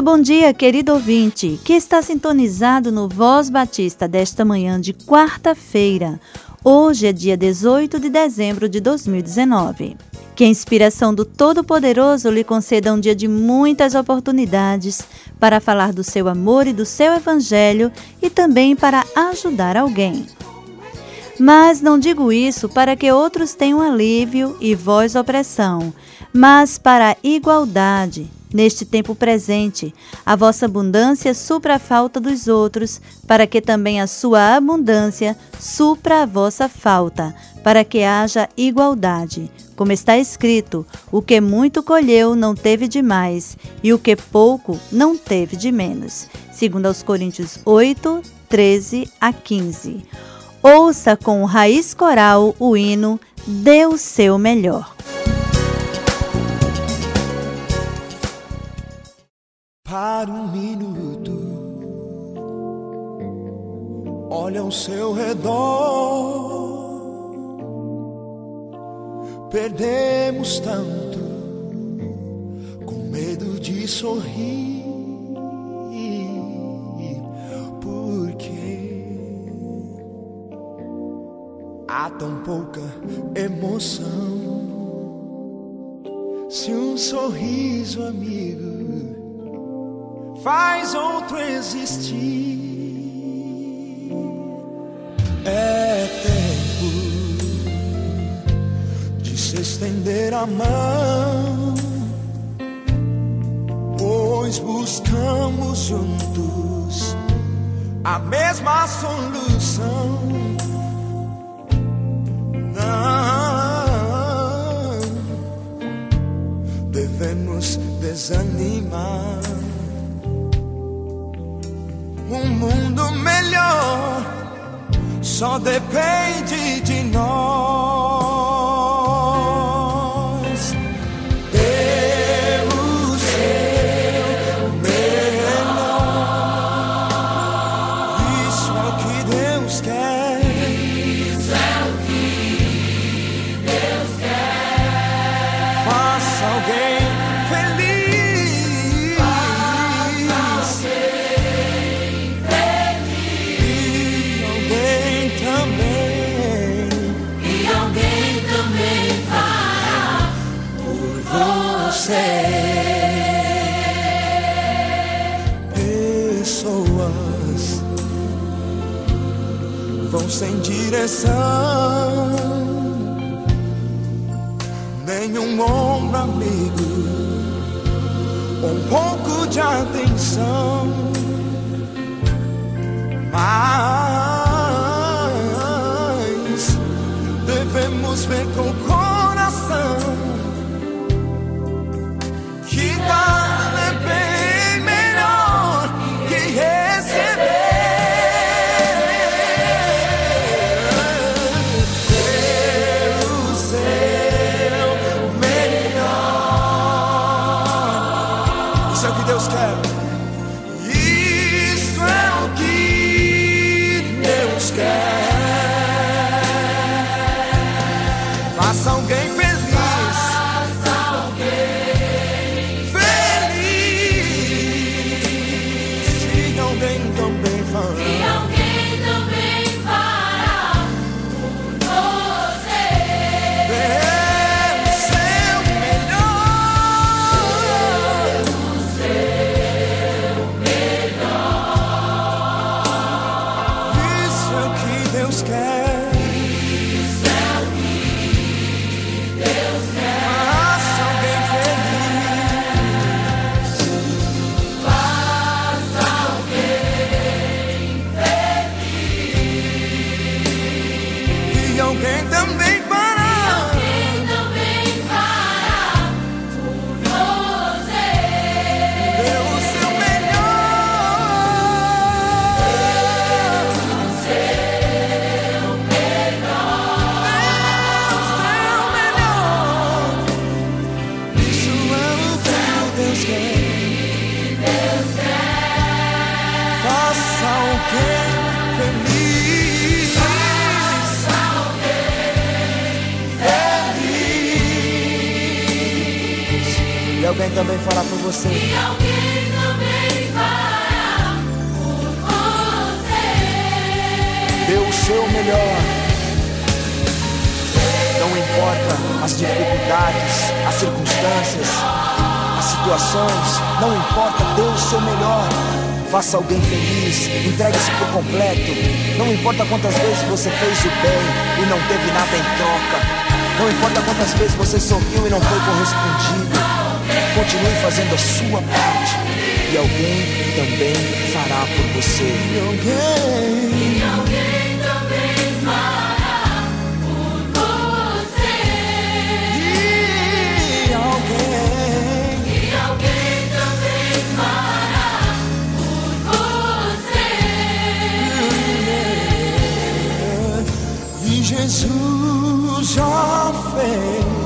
Muito bom dia, querido ouvinte, que está sintonizado no Voz Batista desta manhã de quarta-feira. Hoje é dia 18 de dezembro de 2019. Que a inspiração do Todo-Poderoso lhe conceda um dia de muitas oportunidades para falar do seu amor e do seu evangelho e também para ajudar alguém. Mas não digo isso para que outros tenham alívio e vós opressão, mas para a igualdade neste tempo presente, a vossa abundância supra a falta dos outros, para que também a sua abundância supra a vossa falta, para que haja igualdade. Como está escrito: o que muito colheu não teve de mais, e o que pouco não teve de menos. Segundo aos Coríntios 8, 13 a 15. Ouça com raiz coral o hino Dê o seu melhor. Para um minuto. Olha ao seu redor. Perdemos tanto com medo de sorrir. Porque há tão pouca emoção. Se um sorriso, amigo faz outro existir. É tempo de se estender a mão, pois buscamos juntos a mesma solução. Não devemos desanimar só depende de nós. Direção, nenhum ombro amigo, um pouco de atenção. Mas alguém também fará por você. E alguém também fará por você. Dê o seu melhor. Não importa as dificuldades, as circunstâncias, as situações, não importa, dê o seu melhor. Faça alguém feliz, entregue-se por completo. Não importa quantas vezes você fez o bem e não teve nada em troca. Não importa quantas vezes você sorriu e não foi correspondido. Continue fazendo a sua parte. E alguém também fará por você. E alguém. E alguém também fará por você. E alguém. E alguém também fará por você. E Jesus já fez.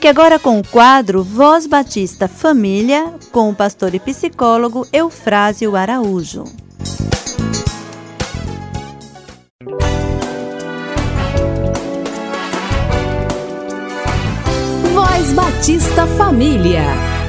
Fique agora com o quadro Voz Batista Família, com o pastor e psicólogo Eufrásio Araújo. Voz Batista Família.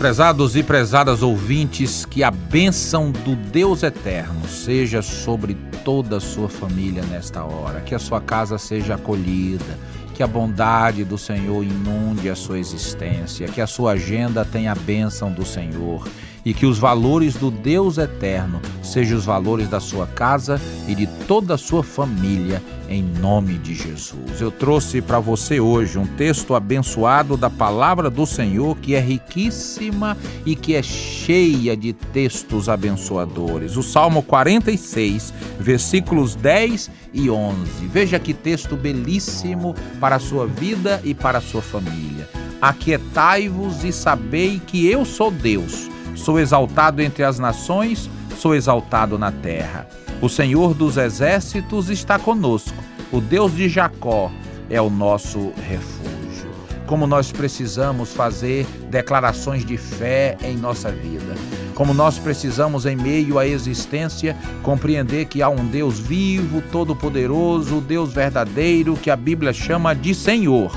Prezados e prezadas ouvintes, que a bênção do Deus eterno seja sobre toda a sua família nesta hora, que a sua casa seja acolhida, que a bondade do Senhor inunde a sua existência, que a sua agenda tenha a bênção do Senhor e que os valores do Deus eterno sejam os valores da sua casa e de toda a sua família, em nome de Jesus. Eu trouxe para você hoje um texto abençoado da palavra do Senhor que é riquíssima e que é cheia de textos abençoadores. O Salmo 46, versículos 10 e 11. Veja que texto belíssimo para a sua vida e para a sua família. Aquietai-vos e sabei que eu sou Deus. Sou exaltado entre as nações, sou exaltado na terra. O Senhor dos exércitos está conosco. O Deus de Jacó é o nosso refúgio. Como nós precisamos fazer declarações de fé em nossa vida. Como nós precisamos, em meio à existência, compreender que há um Deus vivo, todo-poderoso, Deus verdadeiro, que a Bíblia chama de Senhor.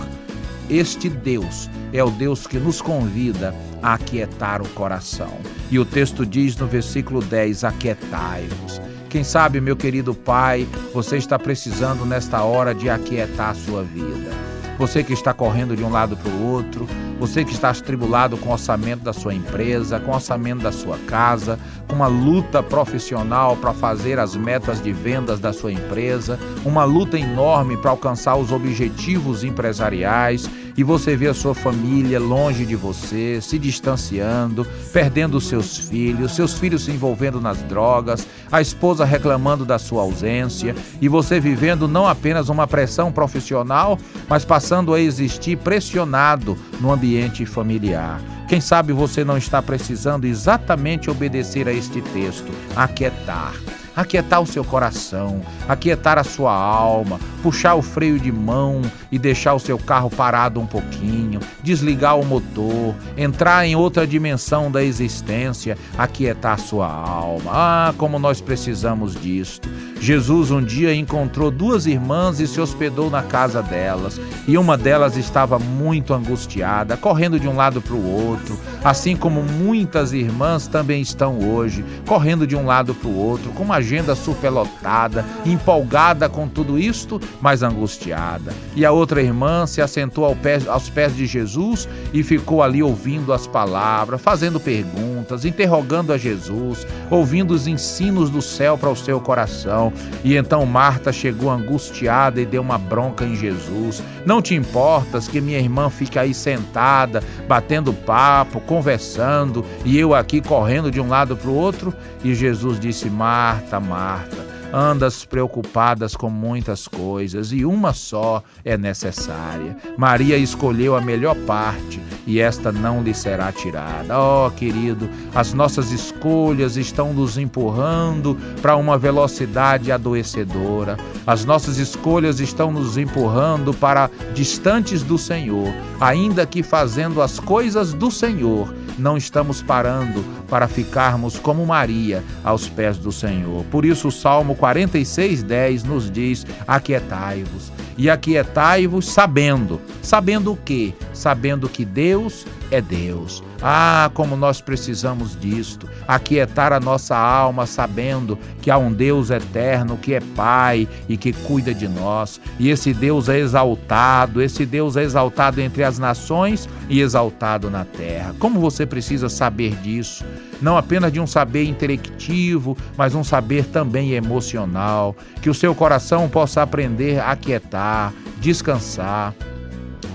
Este Deus é o Deus que nos convida aquietar o coração. E o texto diz no versículo 10: Aquietai-vos. Quem sabe, meu querido Pai, você está precisando nesta hora de aquietar a sua vida. Você que está correndo de um lado para o outro, você que está atribulado com o orçamento da sua empresa, com o orçamento da sua casa, com uma luta profissional para fazer as metas de vendas da sua empresa, uma luta enorme para alcançar os objetivos empresariais e você vê a sua família longe de você, se distanciando, perdendo seus filhos, seus filhos se envolvendo nas drogas, a esposa reclamando da sua ausência e você vivendo não apenas uma pressão profissional, mas passando a existir pressionado no ambiente familiar. Quem sabe você não está precisando exatamente obedecer a este texto, aquietar aquietar o seu coração, aquietar a sua alma, puxar o freio de mão e deixar o seu carro parado um pouquinho, desligar o motor, entrar em outra dimensão da existência, aquietar a sua alma. Ah, como nós precisamos disto. Jesus um dia encontrou duas irmãs e se hospedou na casa delas, e uma delas estava muito angustiada, correndo de um lado para o outro, assim como muitas irmãs também estão hoje, correndo de um lado para o outro, com uma agenda superlotada, empolgada com tudo isto, mas angustiada. E a outra irmã se assentou ao pé, aos pés de Jesus e ficou ali ouvindo as palavras, fazendo perguntas, interrogando a Jesus, ouvindo os ensinos do céu para o seu coração. E então Marta chegou angustiada e deu uma bronca em Jesus. Não te importas que minha irmã fique aí sentada, batendo papo, conversando, e eu aqui correndo de um lado para o outro? E Jesus disse: Marta, Marta, andas preocupadas com muitas coisas e uma só é necessária. Maria escolheu a melhor parte e esta não lhe será tirada. Oh, querido, as nossas escolhas estão nos empurrando para uma velocidade adoecedora. As nossas escolhas estão nos empurrando para distantes do Senhor, ainda que fazendo as coisas do Senhor não estamos parando para ficarmos como Maria aos pés do Senhor. Por isso o Salmo 46:10 nos diz: Aquietai-vos e aquietai-vos sabendo, sabendo o quê? Sabendo que Deus é Deus. Ah, como nós precisamos disto, aquietar a nossa alma sabendo que há um Deus eterno que é Pai e que cuida de nós. E esse Deus é exaltado, esse Deus é exaltado entre as nações e exaltado na terra. Como você precisa saber disso? Não apenas de um saber intelectivo, mas um saber também emocional, que o seu coração possa aprender a aquietar, descansar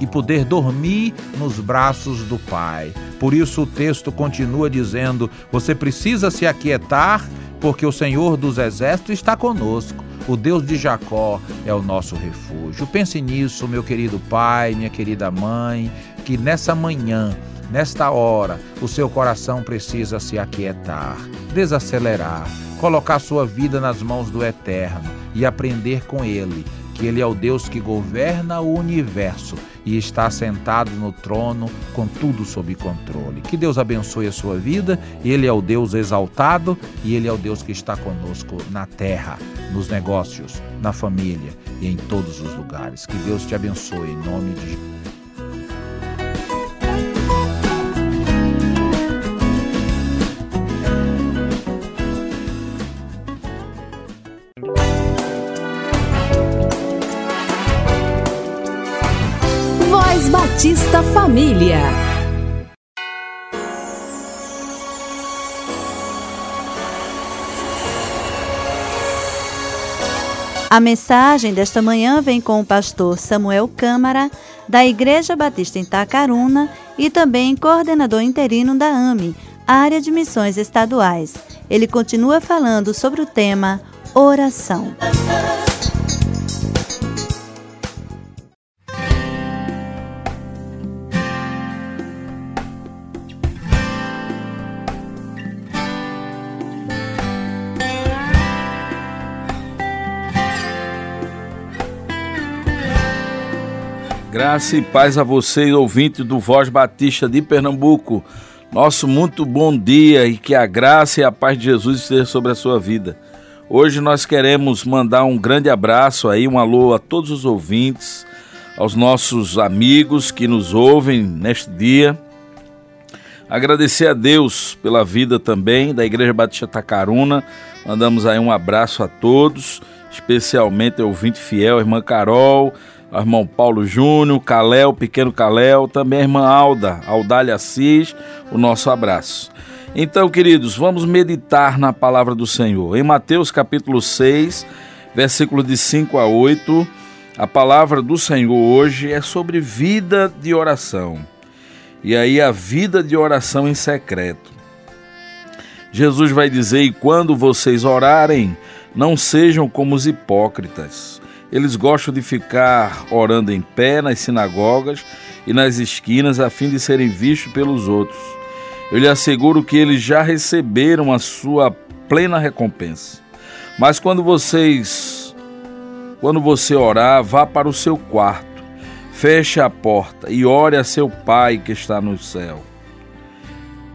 e poder dormir nos braços do Pai. Por isso o texto continua dizendo: você precisa se aquietar, porque o Senhor dos Exércitos está conosco. O Deus de Jacó é o nosso refúgio. Pense nisso, meu querido pai, minha querida mãe, que nessa manhã, nesta hora, o seu coração precisa se aquietar, desacelerar, colocar sua vida nas mãos do Eterno e aprender com Ele que Ele é o Deus que governa o universo e está sentado no trono com tudo sob controle. Que Deus abençoe a sua vida. Ele é o Deus exaltado e Ele é o Deus que está conosco na terra, nos negócios, na família e em todos os lugares. Que Deus te abençoe em nome de Jesus. A mensagem desta manhã vem com o pastor Samuel Câmara, da Igreja Batista em Tacaruna e também coordenador interino da AME, Área de Missões Estaduais. Ele continua falando sobre o tema oração. Graça e paz a vocês, ouvintes do Voz Batista de Pernambuco. Nosso muito bom dia e que a graça e a paz de Jesus esteja sobre a sua vida. Hoje nós queremos mandar um grande abraço aí, um alô a todos os ouvintes, aos nossos amigos que nos ouvem neste dia. Agradecer a Deus pela vida também da Igreja Batista Tacaruna. Mandamos aí um abraço a todos, especialmente ao ouvinte fiel, a irmã Carol, irmão Paulo Júnior, Caléu, pequeno Caléu, também a irmã Alda, Aldália Assis, o nosso abraço. Então, queridos, vamos meditar na palavra do Senhor. Em Mateus capítulo 6, versículo de 5 a 8, a palavra do Senhor hoje é sobre vida de oração. E aí a vida de oração em secreto. Jesus vai dizer: "E quando vocês orarem, não sejam como os hipócritas, eles gostam de ficar orando em pé nas sinagogas e nas esquinas a fim de serem vistos pelos outros. Eu lhe asseguro que eles já receberam a sua plena recompensa. Mas quando vocês quando você orar, vá para o seu quarto, feche a porta e ore a seu pai que está no céu,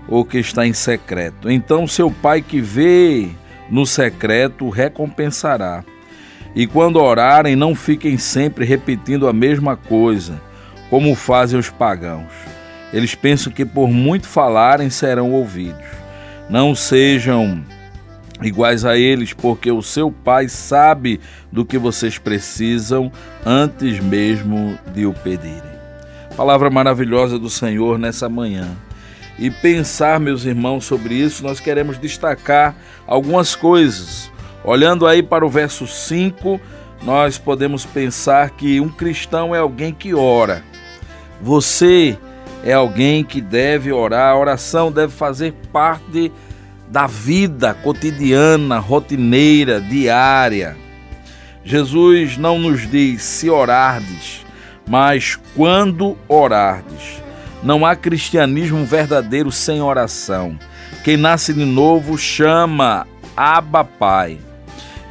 ou que está em secreto. Então seu pai que vê no secreto recompensará. E quando orarem, não fiquem sempre repetindo a mesma coisa, como fazem os pagãos. Eles pensam que por muito falarem serão ouvidos. Não sejam iguais a eles, porque o seu Pai sabe do que vocês precisam antes mesmo de o pedirem. Palavra maravilhosa do Senhor nessa manhã. E pensar, meus irmãos, sobre isso, nós queremos destacar algumas coisas. Olhando aí para o verso 5, nós podemos pensar que um cristão é alguém que ora. Você é alguém que deve orar, a oração deve fazer parte da vida cotidiana, rotineira, diária. Jesus não nos diz se orardes, mas quando orardes. Não há cristianismo verdadeiro sem oração. Quem nasce de novo chama Abba Pai.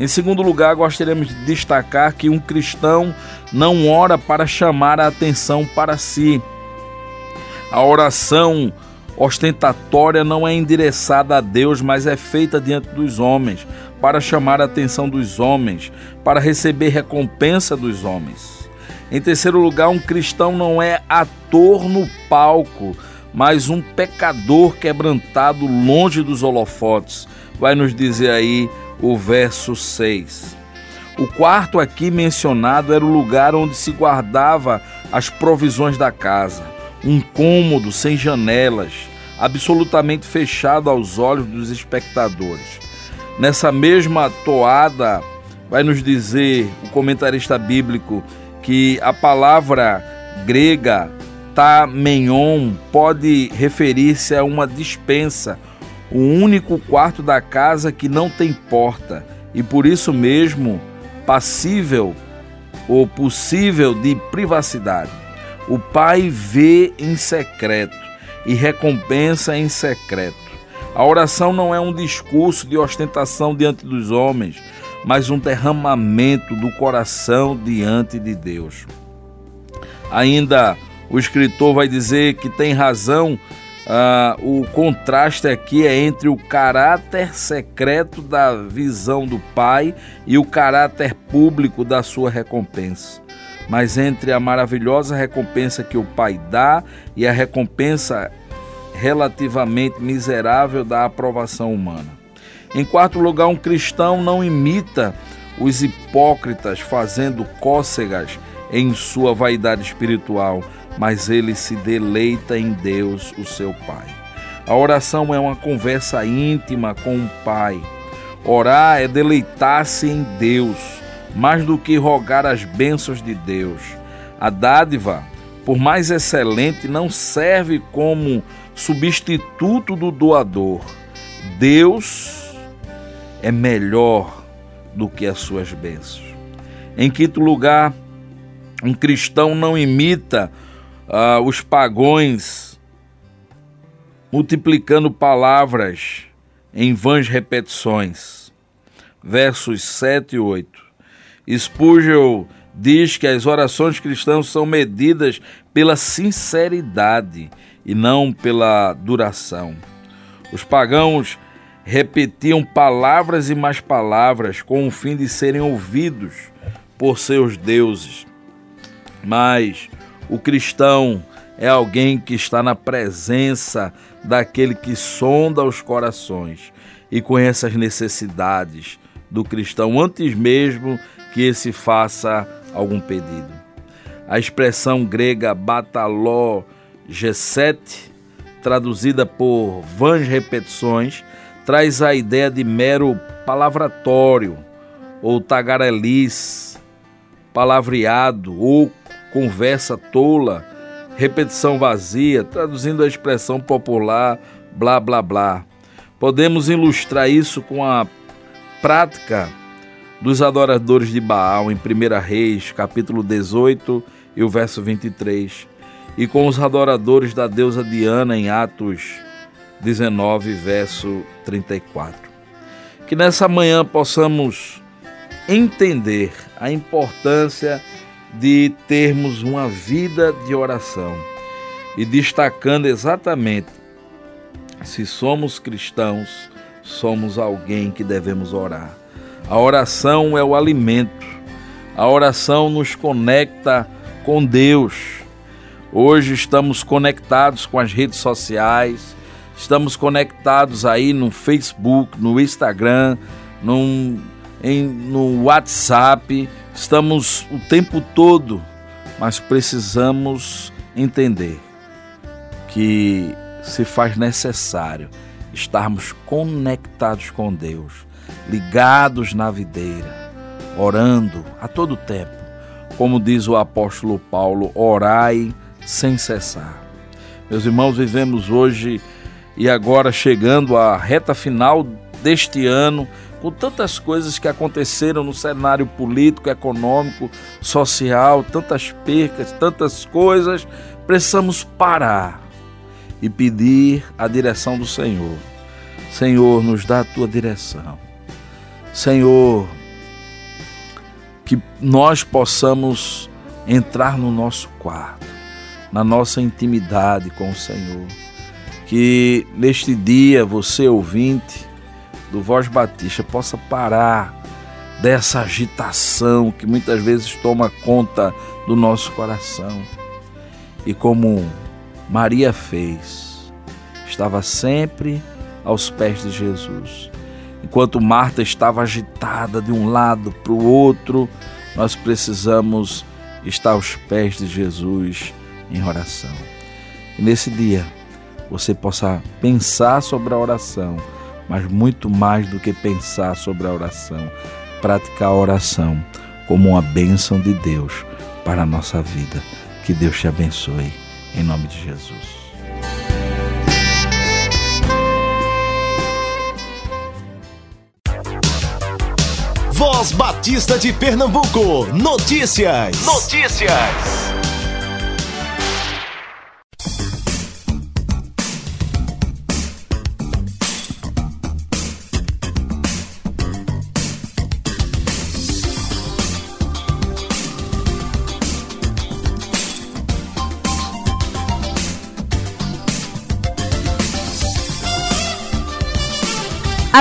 Em segundo lugar, gostaríamos de destacar que um cristão não ora para chamar a atenção para si. A oração ostentatória não é endereçada a Deus, mas é feita diante dos homens, para chamar a atenção dos homens, para receber recompensa dos homens. Em terceiro lugar, um cristão não é ator no palco, mas um pecador quebrantado longe dos holofotes. Vai nos dizer aí o verso 6. O quarto aqui mencionado era o lugar onde se guardava as provisões da casa, um cômodo sem janelas, absolutamente fechado aos olhos dos espectadores. Nessa mesma toada, vai nos dizer o comentarista bíblico que a palavra grega tameion pode referir-se a uma dispensa, o único quarto da casa que não tem porta e por isso mesmo passível ou possível de privacidade. O Pai vê em secreto e recompensa em secreto. A oração não é um discurso de ostentação diante dos homens, mas um derramamento do coração diante de Deus. Ainda o escritor vai dizer que tem razão, uh, o contraste aqui é entre o caráter secreto da visão do Pai e o caráter público da sua recompensa. Mas entre a maravilhosa recompensa que o Pai dá e a recompensa relativamente miserável da aprovação humana. Em quarto lugar, um cristão não imita os hipócritas fazendo cócegas em sua vaidade espiritual, mas ele se deleita em Deus, o seu Pai. A oração é uma conversa íntima com o Pai. Orar é deleitar-se em Deus, mais do que rogar as bênçãos de Deus. A dádiva, por mais excelente, não serve como substituto do doador. Deus é melhor do que as suas bênçãos. Em quinto lugar, um cristão não imita uh, os pagões multiplicando palavras em vãs repetições. Versos 7 e 8. Spurgeon diz que as orações cristãs são medidas pela sinceridade e não pela duração. Os pagãos repetiam palavras e mais palavras com o fim de serem ouvidos por seus deuses. Mas o cristão é alguém que está na presença daquele que sonda os corações e conhece as necessidades do cristão antes mesmo que esse faça algum pedido. A expressão grega bataló G7, traduzida por vãs repetições, traz a ideia de mero palavratório ou tagarelice, palavreado ou conversa tola, repetição vazia, traduzindo a expressão popular blá blá blá. Podemos ilustrar isso com a prática dos adoradores de Baal em 1 Reis, capítulo 18 e o verso 23, e com os adoradores da deusa Diana em Atos 19, verso 34. Que nessa manhã possamos entender a importância de termos uma vida de oração e destacando exatamente se somos cristãos, somos alguém que devemos orar. A oração é o alimento. A oração nos conecta com Deus. Hoje estamos conectados com as redes sociais, Estamos conectados aí no Facebook, no Instagram, no, em, no WhatsApp. Estamos o tempo todo, mas precisamos entender que se faz necessário estarmos conectados com Deus, ligados na videira, orando a todo tempo. Como diz o apóstolo Paulo, orai sem cessar. Meus irmãos, vivemos hoje e agora chegando à reta final deste ano, com tantas coisas que aconteceram no cenário político, econômico, social, tantas percas, tantas coisas, precisamos parar e pedir a direção do Senhor. Senhor, nos dá a tua direção. Senhor, que nós possamos entrar no nosso quarto, na nossa intimidade com o Senhor. Que neste dia você, ouvinte do Voz Batista, possa parar dessa agitação que muitas vezes toma conta do nosso coração. E como Maria fez, estava sempre aos pés de Jesus. Enquanto Marta estava agitada de um lado para o outro, nós precisamos estar aos pés de Jesus em oração. E nesse dia você possa pensar sobre a oração, mas muito mais do que pensar sobre a oração, praticar a oração como uma bênção de Deus para a nossa vida. Que Deus te abençoe, em nome de Jesus. Voz Batista de Pernambuco. Notícias. Notícias.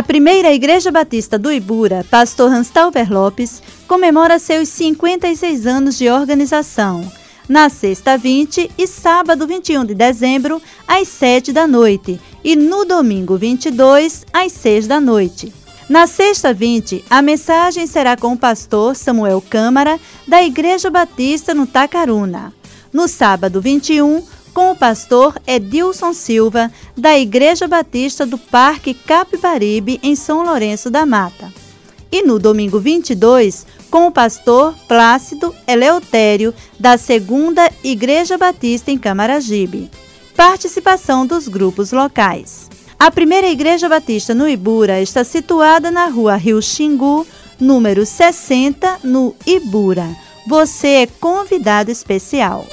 A primeira Igreja Batista do Ibura, Pastor Hanstalver Lopes, comemora seus 56 anos de organização. Na sexta 20 e sábado 21 de dezembro, às 7 da noite, e no domingo 22, às 6 da noite. Na sexta 20, a mensagem será com o pastor Samuel Câmara, da Igreja Batista no Tacaruna. No sábado 21, com o pastor Edilson Silva, da Igreja Batista do Parque Capibaribe, em São Lourenço da Mata. E no domingo 22, com o pastor Plácido Eleutério, da Segunda Igreja Batista em Camaragibe. Participação dos grupos locais. A primeira Igreja Batista no Ibura está situada na rua Rio Xingu, número 60, no Ibura. Você é convidado especial.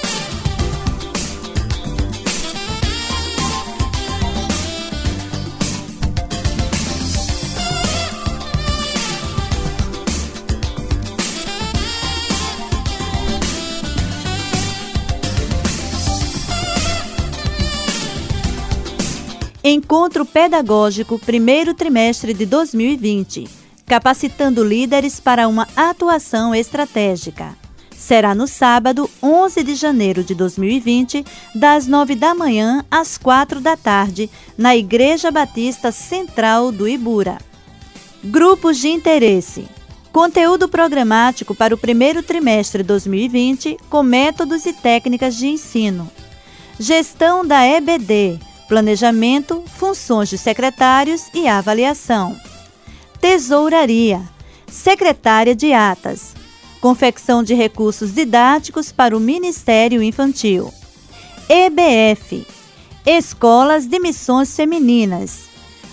Encontro Pedagógico primeiro trimestre de 2020, capacitando líderes para uma atuação estratégica. Será no sábado, 11 de janeiro de 2020, das 9 da manhã às 4 da tarde, na Igreja Batista Central do Ibura. Grupos de interesse. Conteúdo programático para o primeiro trimestre 2020 com métodos e técnicas de ensino. Gestão da EBD, planejamento, funções de secretários e avaliação. Tesouraria, secretária de atas, confecção de recursos didáticos para o Ministério Infantil. EBF, Escolas de Missões Femininas,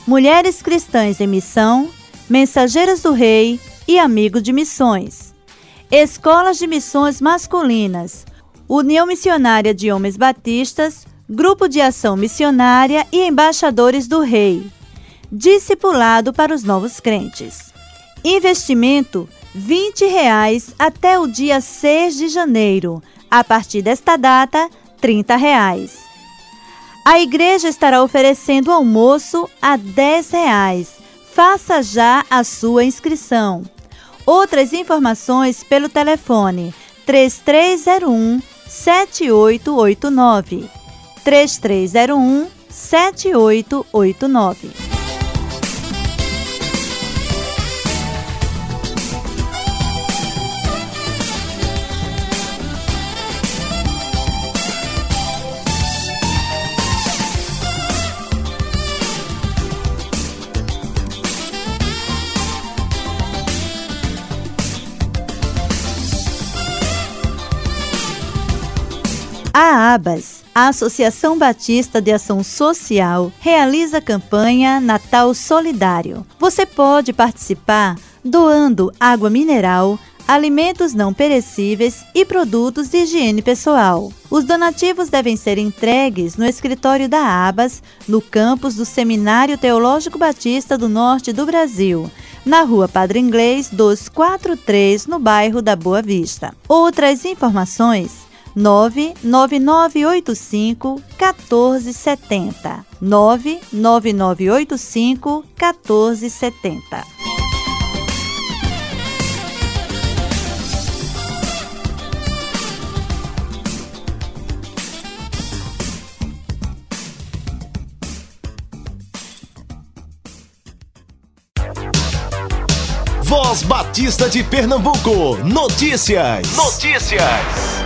Mulheres Cristãs em Missão, Mensageiras do Rei e Amigo de Missões. Escolas de Missões Masculinas, União Missionária de Homens Batistas, Grupo de Ação Missionária e Embaixadores do Rei. Discipulado para os novos crentes. Investimento 20 reais até o dia 6 de janeiro. A partir desta data, 30 reais. A igreja estará oferecendo almoço a 10 reais. Faça já a sua inscrição. Outras informações pelo telefone 3301 7889. 3301 7889. A Abas a Associação Batista de Ação Social, realiza a campanha Natal Solidário. Você pode participar doando água mineral, alimentos não perecíveis e produtos de higiene pessoal. Os donativos devem ser entregues no escritório da ABAS, no campus do Seminário Teológico Batista do Norte do Brasil, na rua Padre Inglês 243, no bairro da Boa Vista. Outras informações 99985 1470. 99985 1470. Voz Batista de Pernambuco. Notícias. Notícias.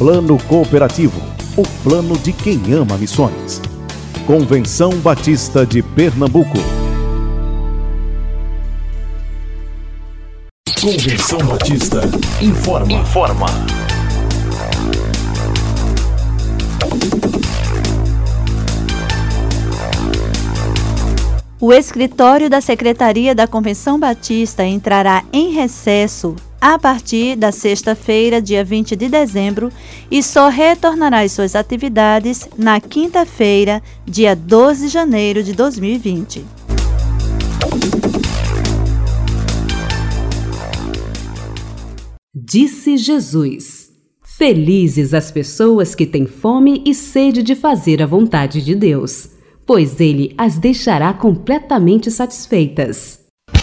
Plano Cooperativo, o plano de quem ama missões. Convenção Batista de Pernambuco. Convenção Batista informa. Informa. O escritório da Secretaria da Convenção Batista entrará em recesso a partir da sexta-feira, dia 20 de dezembro, e só retornará às suas atividades na quinta-feira, dia 12 de janeiro de 2020. Disse Jesus: Felizes as pessoas que têm fome e sede de fazer a vontade de Deus, pois ele as deixará completamente satisfeitas.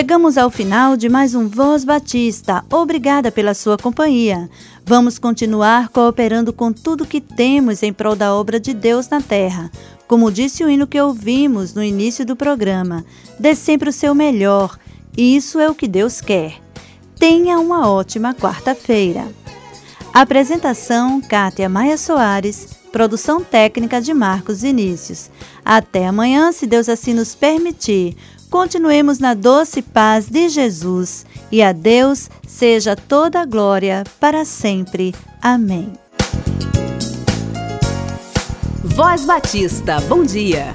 Chegamos ao final de mais um Voz Batista. Obrigada pela sua companhia. Vamos continuar cooperando com tudo que temos em prol da obra de Deus na terra. Como disse o hino que ouvimos no início do programa, dê sempre o seu melhor. Isso é o que Deus quer. Tenha uma ótima quarta-feira. Apresentação: Kátia Maia Soares. Produção técnica de Marcos Vinícius. Até amanhã, se Deus assim nos permitir. Continuemos na doce paz de Jesus e a Deus seja toda a glória para sempre. Amém. Voz Batista, bom dia.